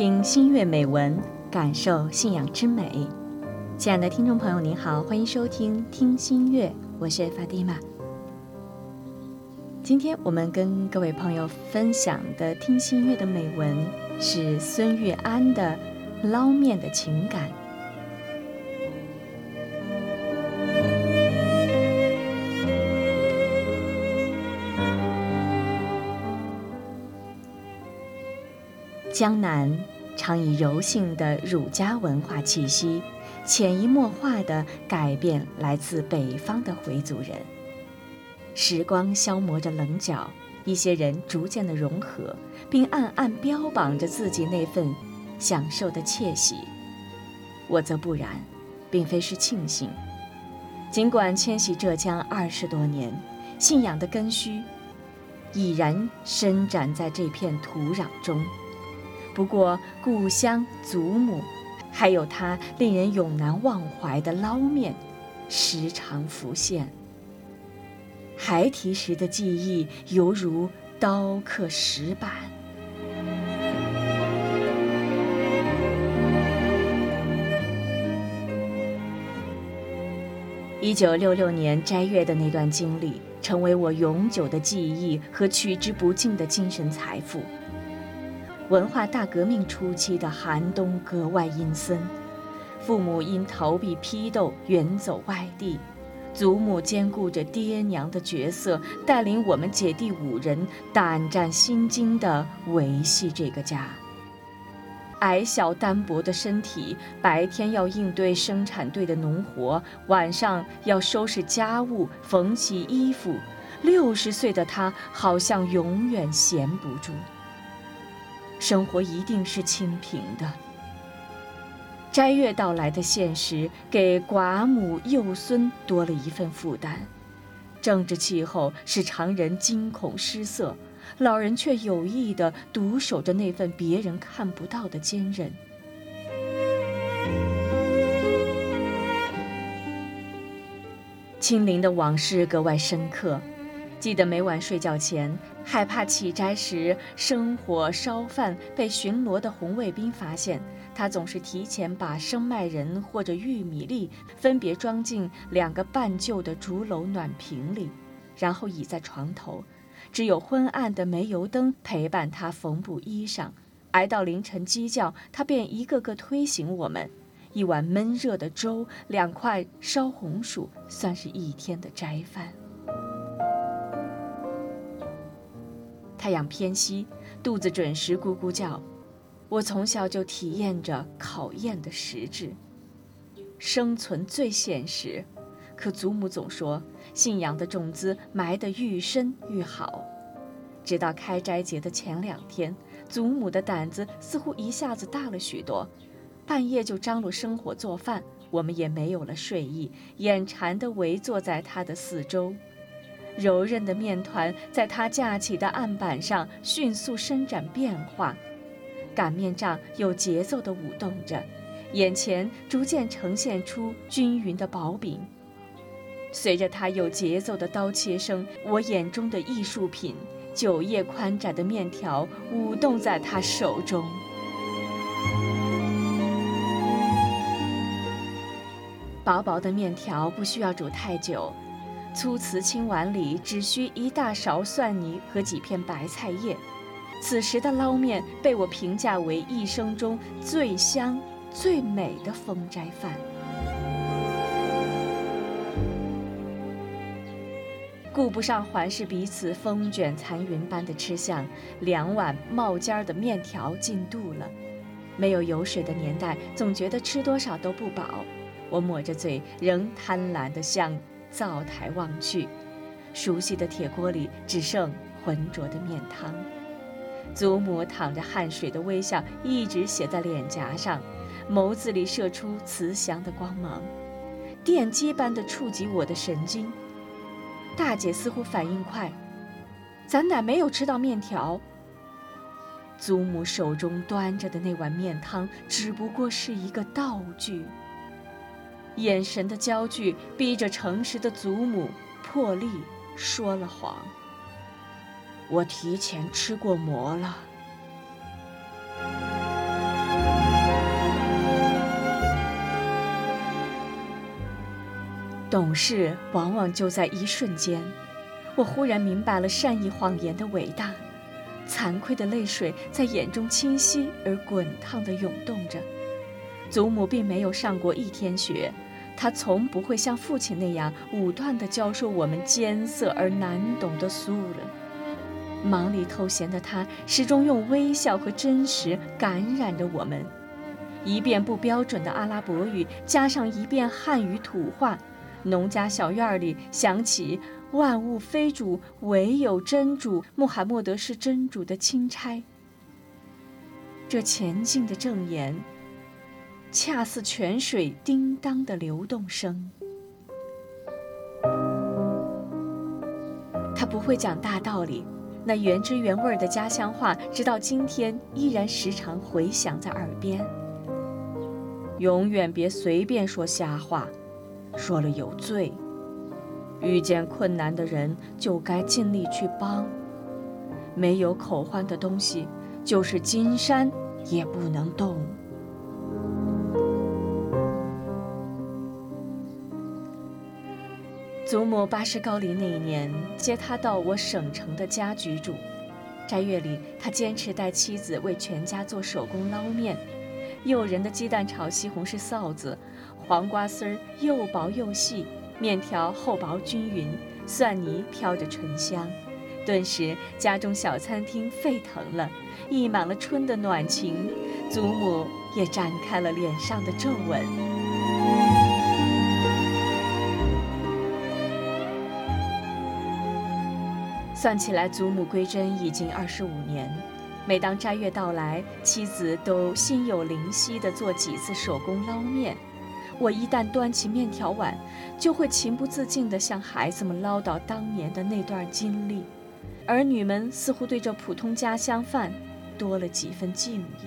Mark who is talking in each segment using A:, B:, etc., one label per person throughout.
A: 听新月美文，感受信仰之美。亲爱的听众朋友，您好，欢迎收听听新月，我是法蒂玛。今天我们跟各位朋友分享的听新月的美文是孙玉安的《捞面的情感》。江南常以柔性的儒家文化气息，潜移默化地改变来自北方的回族人。时光消磨着棱角，一些人逐渐的融合，并暗暗标榜着自己那份享受的窃喜。我则不然，并非是庆幸。尽管迁徙浙江二十多年，信仰的根须已然伸展在这片土壤中。不过，故乡、祖母，还有他令人永难忘怀的捞面，时常浮现。孩提时的记忆，犹如刀刻石板。一九六六年斋月的那段经历，成为我永久的记忆和取之不尽的精神财富。文化大革命初期的寒冬格外阴森，父母因逃避批斗远走外地，祖母兼顾着爹娘的角色，带领我们姐弟五人胆战心惊地维系这个家。矮小单薄的身体，白天要应对生产队的农活，晚上要收拾家务、缝洗衣服。六十岁的他，好像永远闲不住。生活一定是清贫的。斋月到来的现实，给寡母幼孙多了一份负担。政治气候使常人惊恐失色，老人却有意地独守着那份别人看不到的坚韧。清零的往事格外深刻。记得每晚睡觉前，害怕起斋时生火烧饭被巡逻的红卫兵发现，他总是提前把生麦仁或者玉米粒分别装进两个半旧的竹篓暖瓶里，然后倚在床头，只有昏暗的煤油灯陪伴他缝补衣裳。挨到凌晨鸡叫，他便一个个推醒我们。一碗闷热的粥，两块烧红薯，算是一天的斋饭。太阳偏西，肚子准时咕咕叫。我从小就体验着考验的实质。生存最现实，可祖母总说，信仰的种子埋得愈深愈好。直到开斋节的前两天，祖母的胆子似乎一下子大了许多，半夜就张罗生火做饭，我们也没有了睡意，眼馋地围坐在她的四周。柔韧的面团在它架起的案板上迅速伸展变化，擀面杖有节奏地舞动着，眼前逐渐呈现出均匀的薄饼。随着它有节奏的刀切声，我眼中的艺术品——九叶宽窄的面条舞动在他手中。薄薄的面条不需要煮太久。粗瓷青碗里只需一大勺蒜泥和几片白菜叶，此时的捞面被我评价为一生中最香、最美的风斋饭。顾不上环视彼此风卷残云般的吃相，两碗冒尖儿的面条进肚了。没有油水的年代，总觉得吃多少都不饱。我抹着嘴，仍贪婪的向。灶台望去，熟悉的铁锅里只剩浑浊的面汤。祖母淌着汗水的微笑一直写在脸颊上，眸子里射出慈祥的光芒，电击般的触及我的神经。大姐似乎反应快，咱奶没有吃到面条。祖母手中端着的那碗面汤只不过是一个道具。眼神的焦距逼着诚实的祖母破例说了谎。我提前吃过馍了。懂事往往就在一瞬间我忽然明白了善意谎言的伟大。惭愧的泪水在眼中清晰而滚烫的涌动着。祖母并没有上过一天学他从不会像父亲那样武断地教授我们艰涩而难懂的苏了。忙里偷闲的他，始终用微笑和真实感染着我们。一遍不标准的阿拉伯语，加上一遍汉语土话，农家小院里响起“万物非主，唯有真主，穆罕默德是真主的钦差”。这前进的证言。恰似泉水叮当的流动声。他不会讲大道理，那原汁原味的家乡话，直到今天依然时常回响在耳边。永远别随便说瞎话，说了有罪。遇见困难的人就该尽力去帮。没有口欢的东西，就是金山也不能动。祖母八十高龄那一年，接他到我省城的家居住。斋月里，他坚持带妻子为全家做手工捞面，诱人的鸡蛋炒西红柿臊子，黄瓜丝儿又薄又细，面条厚薄均匀，蒜泥飘着醇香。顿时，家中小餐厅沸腾了，溢满了春的暖情。祖母也展开了脸上的皱纹。算起来，祖母归真已经二十五年。每当斋月到来，妻子都心有灵犀地做几次手工捞面。我一旦端起面条碗，就会情不自禁地向孩子们唠叨当年的那段经历。儿女们似乎对这普通家乡饭多了几分敬意。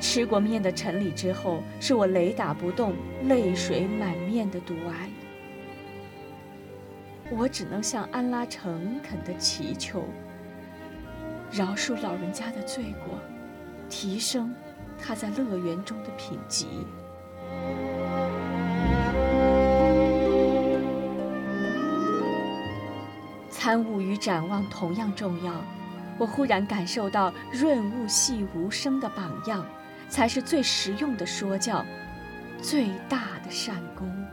A: 吃过面的陈礼之后，是我雷打不动、泪水满面的独哀。我只能向安拉诚恳地祈求，饶恕老人家的罪过，提升他在乐园中的品级。参悟与展望同样重要。我忽然感受到，润物细无声的榜样，才是最实用的说教，最大的善功。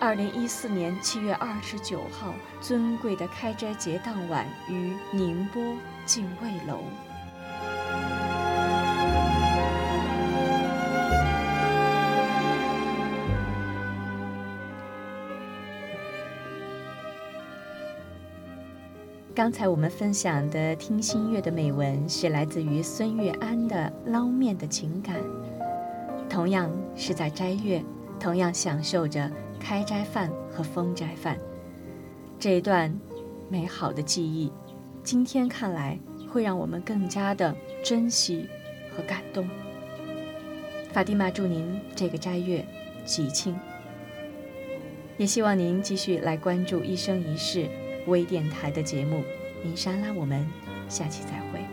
A: 二零一四年七月二十九号，尊贵的开斋节当晚，于宁波敬畏楼。刚才我们分享的听心月的美文，是来自于孙月安的捞面的情感，同样是在斋月，同样享受着。开斋饭和封斋饭，这一段美好的记忆，今天看来会让我们更加的珍惜和感动。法蒂玛祝您这个斋月吉庆，也希望您继续来关注一生一世微电台的节目。米莎拉，我们下期再会。